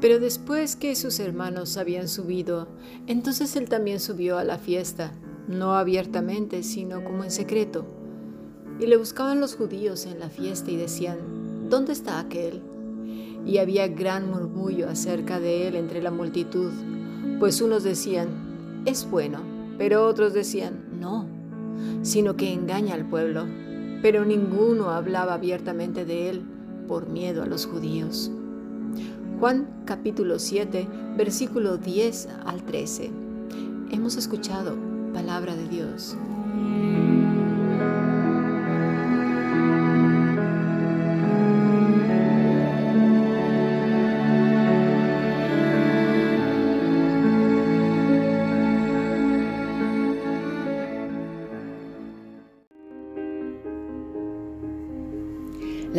Pero después que sus hermanos habían subido, entonces él también subió a la fiesta, no abiertamente, sino como en secreto. Y le buscaban los judíos en la fiesta y decían, ¿dónde está aquel? Y había gran murmullo acerca de él entre la multitud, pues unos decían, es bueno, pero otros decían, no, sino que engaña al pueblo. Pero ninguno hablaba abiertamente de él por miedo a los judíos. Juan capítulo 7, versículo 10 al 13. Hemos escuchado palabra de Dios.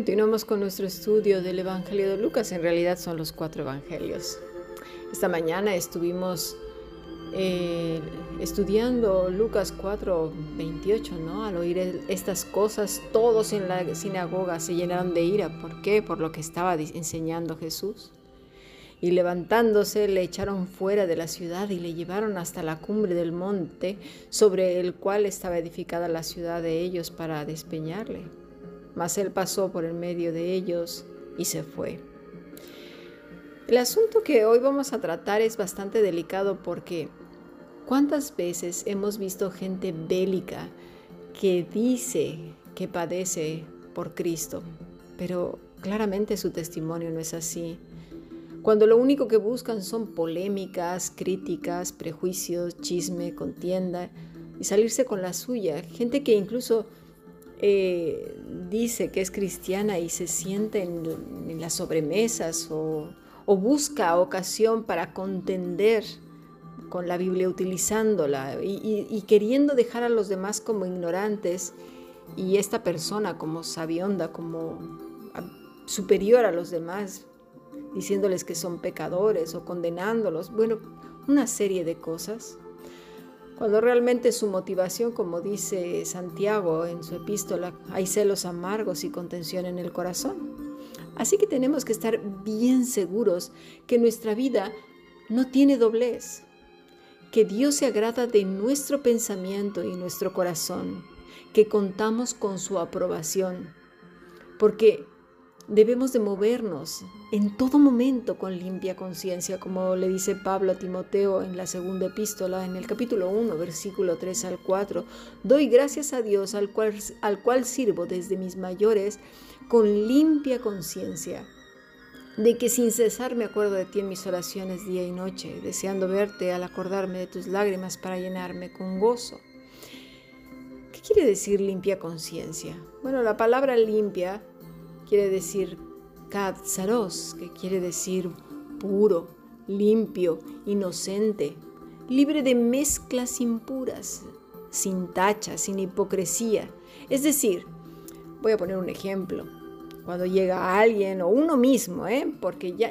Continuamos con nuestro estudio del Evangelio de Lucas. En realidad son los cuatro Evangelios. Esta mañana estuvimos eh, estudiando Lucas 4, 28, ¿no? Al oír estas cosas, todos en la sinagoga se llenaron de ira. ¿Por qué? Por lo que estaba enseñando Jesús. Y levantándose le echaron fuera de la ciudad y le llevaron hasta la cumbre del monte sobre el cual estaba edificada la ciudad de ellos para despeñarle. Mas él pasó por el medio de ellos y se fue. El asunto que hoy vamos a tratar es bastante delicado porque ¿cuántas veces hemos visto gente bélica que dice que padece por Cristo, pero claramente su testimonio no es así? Cuando lo único que buscan son polémicas, críticas, prejuicios, chisme, contienda y salirse con la suya. Gente que incluso eh, dice que es cristiana y se siente en las sobremesas o busca ocasión para contender con la Biblia utilizándola y, queriendo dejar a los demás como ignorantes y esta persona como sabionda, como superior a los demás, diciéndoles que son pecadores o condenándolos, bueno, una serie de cosas. Cuando realmente su motivación, como dice Santiago en su epístola, hay celos amargos y contención en el corazón. Así que tenemos que estar bien seguros que nuestra vida no tiene doblez, que Dios se agrada de nuestro pensamiento y nuestro corazón, que contamos con su aprobación, porque debemos de movernos en todo momento con limpia conciencia, como le dice Pablo a Timoteo en la segunda epístola, en el capítulo 1, versículo 3 al 4. Doy gracias a Dios al cual, al cual sirvo desde mis mayores con limpia conciencia, de que sin cesar me acuerdo de ti en mis oraciones día y noche, deseando verte al acordarme de tus lágrimas para llenarme con gozo. ¿Qué quiere decir limpia conciencia? Bueno, la palabra limpia quiere decir katsaros, que quiere decir puro, limpio, inocente, libre de mezclas impuras, sin tacha, sin hipocresía. Es decir, voy a poner un ejemplo cuando llega alguien o uno mismo, ¿eh? porque ya,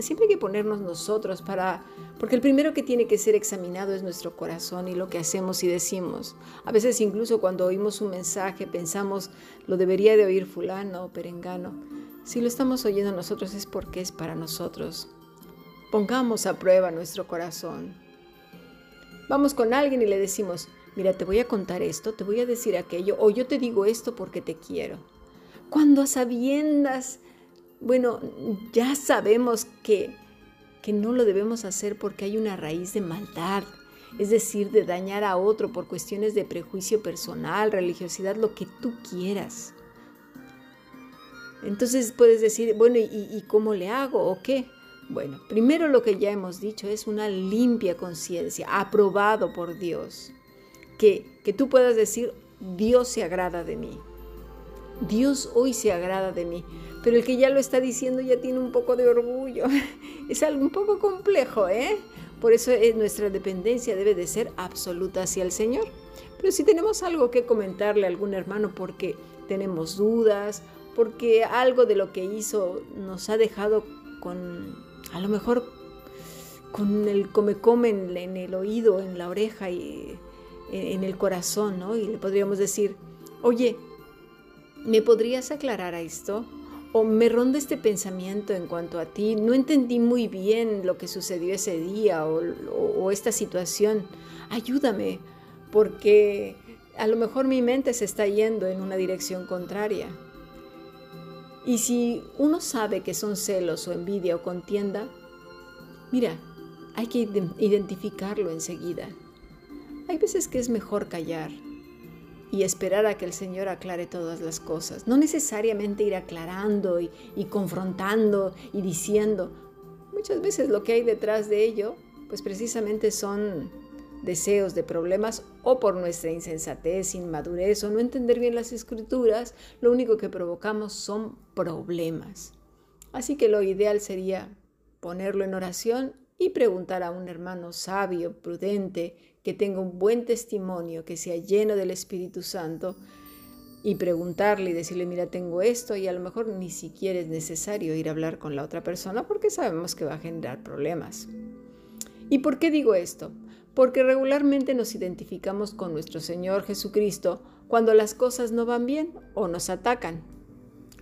siempre hay que ponernos nosotros para, porque el primero que tiene que ser examinado es nuestro corazón y lo que hacemos y decimos. A veces incluso cuando oímos un mensaje pensamos, lo debería de oír fulano o perengano. Si lo estamos oyendo nosotros es porque es para nosotros. Pongamos a prueba nuestro corazón. Vamos con alguien y le decimos, mira, te voy a contar esto, te voy a decir aquello, o yo te digo esto porque te quiero cuando a sabiendas, bueno, ya sabemos que, que no lo debemos hacer porque hay una raíz de maldad es decir, de dañar a otro por cuestiones de prejuicio personal, religiosidad, lo que tú quieras. Entonces puedes decir, bueno, ¿y, cómo le hago o qué? Bueno, primero lo que ya hemos dicho es una limpia conciencia, aprobado por Dios. Que, que tú puedas decir, Dios se agrada de mí. Dios hoy se agrada de mí. Pero el que ya lo está diciendo ya tiene un poco de orgullo. Es algo un poco complejo, ¿eh? Por eso es, nuestra dependencia debe de ser absoluta hacia el Señor. Pero si tenemos algo que comentarle a algún hermano porque tenemos dudas, porque algo de lo que hizo nos ha dejado con, a lo mejor, con el come-come en, el oído, en la oreja y en el corazón, ¿no? Y le podríamos decir, oye, ¿me podrías aclarar a esto? o me ronda este pensamiento en cuanto a ti, no entendí muy bien lo que sucedió ese día o, esta situación, ayúdame, porque a lo mejor mi mente se está yendo en una dirección contraria. Y si uno sabe que son celos o envidia o contienda, mira, hay que identificarlo enseguida. Hay veces que es mejor callar y esperar a que el Señor aclare todas las cosas. No necesariamente ir aclarando y, confrontando y diciendo. Muchas veces lo que hay detrás de ello, pues precisamente son deseos de problemas o por nuestra insensatez, inmadurez o no entender bien las escrituras, lo único que provocamos son problemas. Así que lo ideal sería ponerlo en oración y preguntar a un hermano sabio, prudente, que tenga un buen testimonio, que sea lleno del Espíritu Santo, y preguntarle y decirle, mira, tengo esto, y a lo mejor ni siquiera es necesario ir a hablar con la otra persona porque sabemos que va a generar problemas. ¿Y por qué digo esto? Porque regularmente nos identificamos con nuestro Señor Jesucristo cuando las cosas no van bien o nos atacan,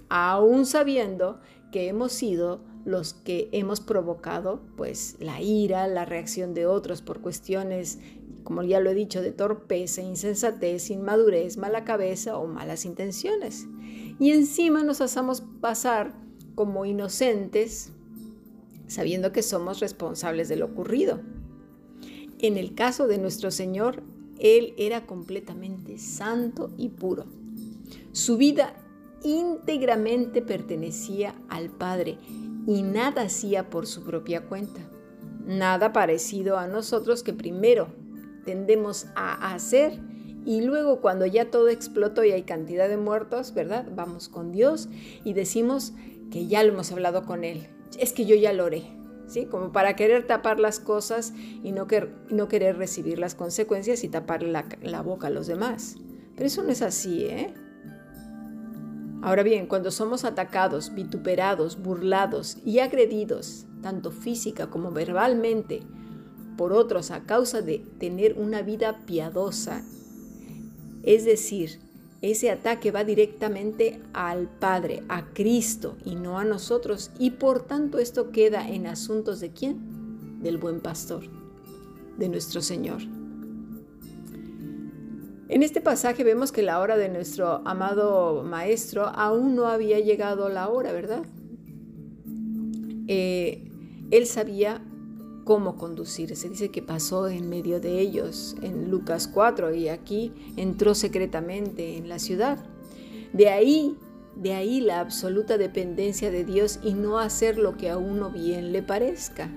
aún sabiendo que hemos sido los que hemos provocado pues la ira, la reacción de otros por cuestiones como ya lo he dicho, de torpeza, insensatez, inmadurez, mala cabeza o malas intenciones. Y encima nos hacemos pasar como inocentes, sabiendo que somos responsables de lo ocurrido. En el caso de nuestro Señor, Él era completamente santo y puro. Su vida íntegramente pertenecía al Padre y nada hacía por su propia cuenta. Nada parecido a nosotros que primero tendemos a hacer y luego cuando ya todo explotó y hay cantidad de muertos, ¿verdad? Vamos con Dios y decimos que ya lo hemos hablado con Él. Es que yo ya lo oré, ¿sí? Como para querer tapar las cosas y no, querer recibir las consecuencias y tapar la, la boca a los demás. Pero eso no es así, ¿eh? Ahora bien, cuando somos atacados, vituperados, burlados y agredidos, tanto física como verbalmente, por otros a causa de tener una vida piadosa. Es decir, ese ataque va directamente al Padre, a Cristo y no a nosotros. Y por tanto esto queda en asuntos de quién? Del buen pastor, de nuestro Señor. En este pasaje vemos que la hora de nuestro amado Maestro aún no había llegado la hora, ¿verdad? Eh, él sabía cómo conducir. Se dice que pasó en medio de ellos en Lucas 4 y aquí entró secretamente en la ciudad. De ahí, de ahí la absoluta dependencia de Dios y no hacer lo que a uno bien le parezca.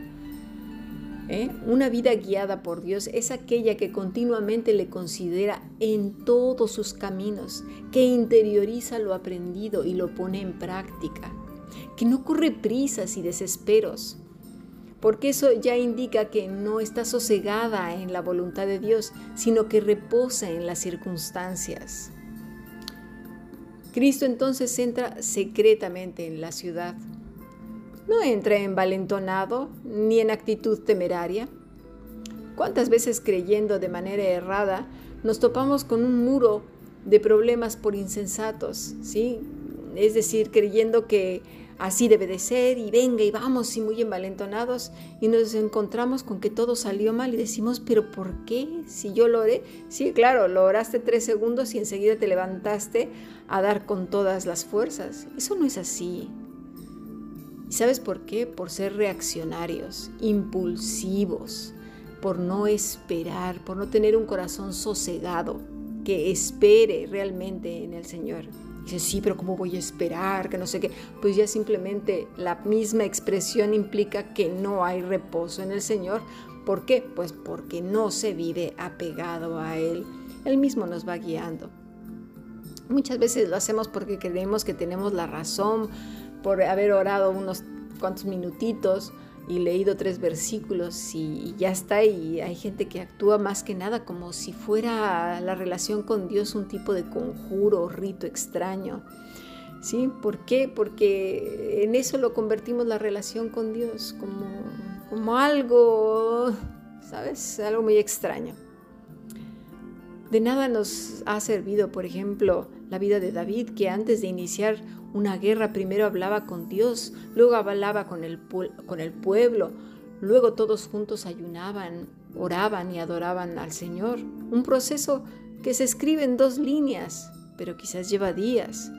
¿Eh? Una vida guiada por Dios es aquella que continuamente le considera en todos sus caminos, que interioriza lo aprendido y lo pone en práctica, que no corre prisas y desesperos, porque eso ya indica que no está sosegada en la voluntad de Dios, sino que reposa en las circunstancias. Cristo entonces entra secretamente en la ciudad. No entra envalentonado ni en actitud temeraria. ¿Cuántas veces creyendo de manera errada nos topamos con un muro de problemas por insensatos? ¿sí? Es decir, creyendo que así debe de ser y venga y vamos y muy envalentonados y nos encontramos con que todo salió mal y decimos, pero ¿por qué? Si yo lo oré, sí, claro, lo oraste tres segundos y enseguida te levantaste a dar con todas las fuerzas. Eso no es así. ¿Y sabes por qué? Por ser reaccionarios, impulsivos, por no esperar, por no tener un corazón sosegado, que espere realmente en el Señor. Dice, sí, pero ¿cómo voy a esperar? Que no sé qué. Pues ya simplemente la misma expresión implica que no hay reposo en el Señor. ¿Por qué? Pues porque no se vive apegado a Él. Él mismo nos va guiando. Muchas veces lo hacemos porque creemos que tenemos la razón por haber orado unos cuantos minutitos y leído tres versículos y, ya está. Y hay gente que actúa más que nada como si fuera la relación con Dios un tipo de conjuro, rito extraño. ¿Sí? ¿Por qué? Porque en eso lo convertimos la relación con Dios como, como algo, ¿sabes? Algo muy extraño. De nada nos ha servido, por ejemplo, la vida de David, que antes de iniciar una guerra primero hablaba con Dios, luego hablaba con el, con el pueblo, luego todos juntos ayunaban, oraban y adoraban al Señor. Un proceso que se escribe en dos líneas, pero quizás lleva días.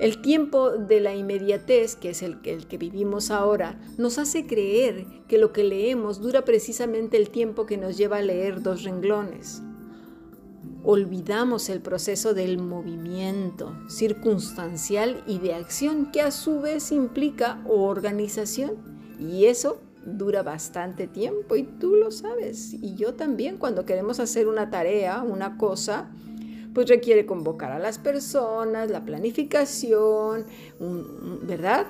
El tiempo de la inmediatez, que es el, el, que vivimos ahora, nos hace creer que lo que leemos dura precisamente el tiempo que nos lleva a leer dos renglones olvidamos el proceso del movimiento circunstancial y de acción que a su vez implica organización. Y eso dura bastante tiempo y tú lo sabes. Y yo también cuando queremos hacer una tarea, una cosa, pues requiere convocar a las personas, la planificación, ¿verdad?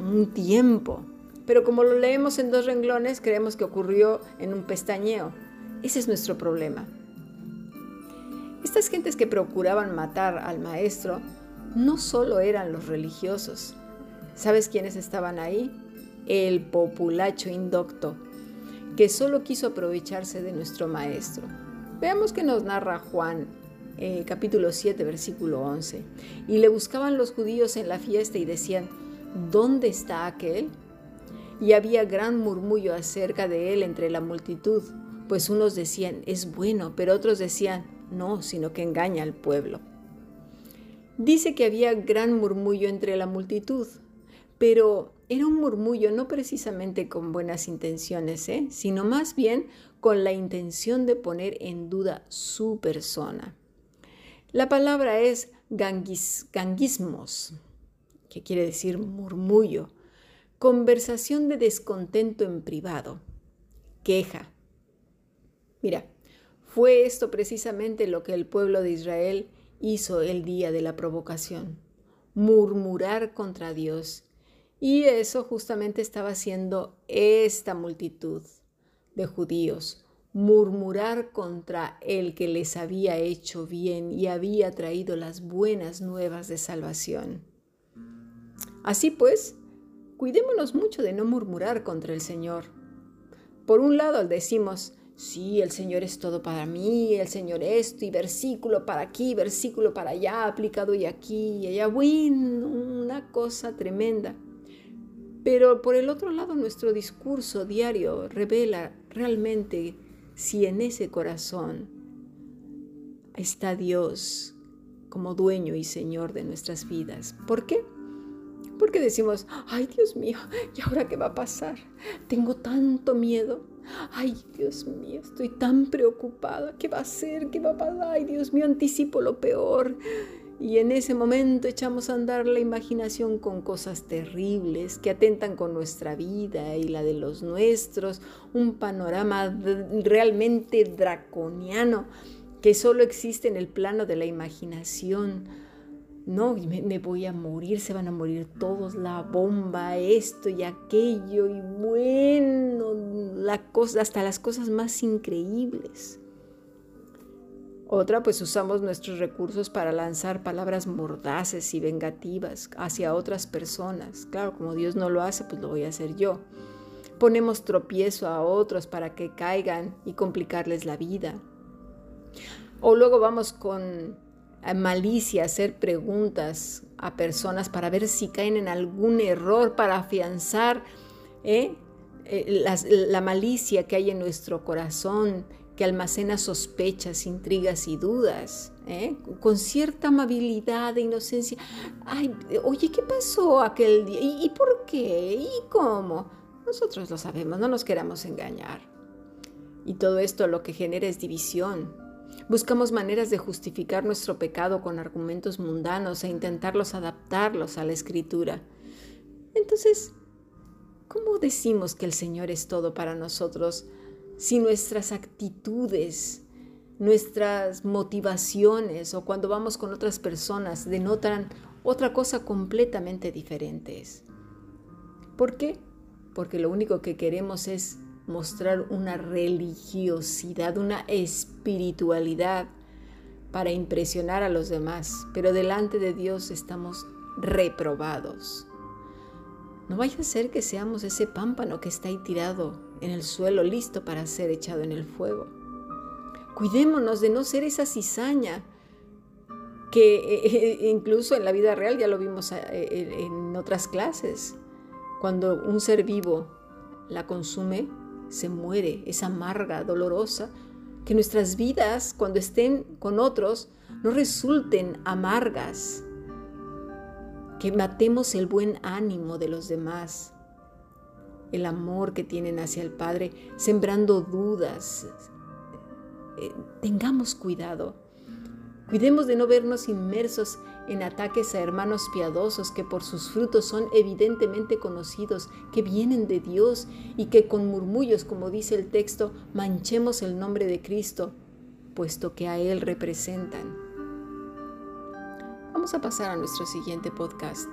Un tiempo. Pero como lo leemos en dos renglones, creemos que ocurrió en un pestañeo. Ese es nuestro problema. Estas gentes que procuraban matar al maestro no solo eran los religiosos. ¿Sabes quiénes estaban ahí? El populacho indocto, que solo quiso aprovecharse de nuestro maestro. Veamos que nos narra Juan eh, capítulo 7, versículo 11. Y le buscaban los judíos en la fiesta y decían, ¿dónde está aquel? Y había gran murmullo acerca de él entre la multitud, pues unos decían, es bueno, pero otros decían, no, sino que engaña al pueblo. Dice que había gran murmullo entre la multitud, pero era un murmullo no precisamente con buenas intenciones, ¿eh? sino más bien con la intención de poner en duda su persona. La palabra es ganguismos, que quiere decir murmullo, conversación de descontento en privado, queja. Mira, fue esto precisamente lo que el pueblo de Israel hizo el día de la provocación, murmurar contra Dios. Y eso justamente estaba haciendo esta multitud de judíos, murmurar contra el que les había hecho bien y había traído las buenas nuevas de salvación. Así pues, cuidémonos mucho de no murmurar contra el Señor. Por un lado decimos, Sí, el Señor es todo para mí, el Señor esto y versículo para aquí, versículo para allá, aplicado y aquí y allá. Bueno, una cosa tremenda. Pero por el otro lado, nuestro discurso diario revela realmente si en ese corazón está Dios como dueño y Señor de nuestras vidas. ¿Por qué? Porque decimos, ay Dios mío, ¿y ahora qué va a pasar? Tengo tanto miedo. Ay Dios mío, estoy tan preocupada. ¿Qué va a ser? ¿Qué va a pasar? Ay Dios mío, anticipo lo peor. Y en ese momento echamos a andar la imaginación con cosas terribles que atentan con nuestra vida y la de los nuestros, un panorama realmente draconiano que solo existe en el plano de la imaginación no, me, voy a morir, se van a morir todos, la bomba, esto y aquello, y bueno, la cosa, hasta las cosas más increíbles. Otra, pues usamos nuestros recursos para lanzar palabras mordaces y vengativas hacia otras personas. Claro, como Dios no lo hace, pues lo voy a hacer yo. Ponemos tropiezo a otros para que caigan y complicarles la vida. O luego vamos con malicia, hacer preguntas a personas para ver si caen en algún error, para afianzar ¿eh? Eh, la malicia que hay en nuestro corazón, que almacena sospechas, intrigas y dudas, ¿eh? con cierta amabilidad e inocencia. Ay, oye, ¿qué pasó aquel día? ¿Y, ¿Y por qué? ¿Y cómo? Nosotros lo sabemos, no nos queramos engañar. Y todo esto lo que genera es división. Buscamos maneras de justificar nuestro pecado con argumentos mundanos e intentarlos adaptarlos a la escritura. Entonces, ¿cómo decimos que el Señor es todo para nosotros si nuestras actitudes, nuestras motivaciones o cuando vamos con otras personas denotan otra cosa completamente diferente? ¿Por qué? Porque lo único que queremos es mostrar una religiosidad, una espiritualidad para impresionar a los demás, pero delante de Dios estamos reprobados. No vaya a ser que seamos ese pámpano que está ahí tirado en el suelo, listo para ser echado en el fuego. Cuidémonos de no ser esa cizaña que eh, eh, incluso en la vida real ya lo vimos eh, en otras clases. Cuando un ser vivo la consume, se muere, es amarga, dolorosa, que nuestras vidas cuando estén con otros no resulten amargas, que matemos el buen ánimo de los demás, el amor que tienen hacia el Padre, sembrando dudas. Eh, tengamos cuidado. Cuidemos de no vernos inmersos en ataques a hermanos piadosos que por sus frutos son evidentemente conocidos, que vienen de Dios y que con murmullos, como dice el texto, manchemos el nombre de Cristo, puesto que a Él representan. Vamos a pasar a nuestro siguiente podcast.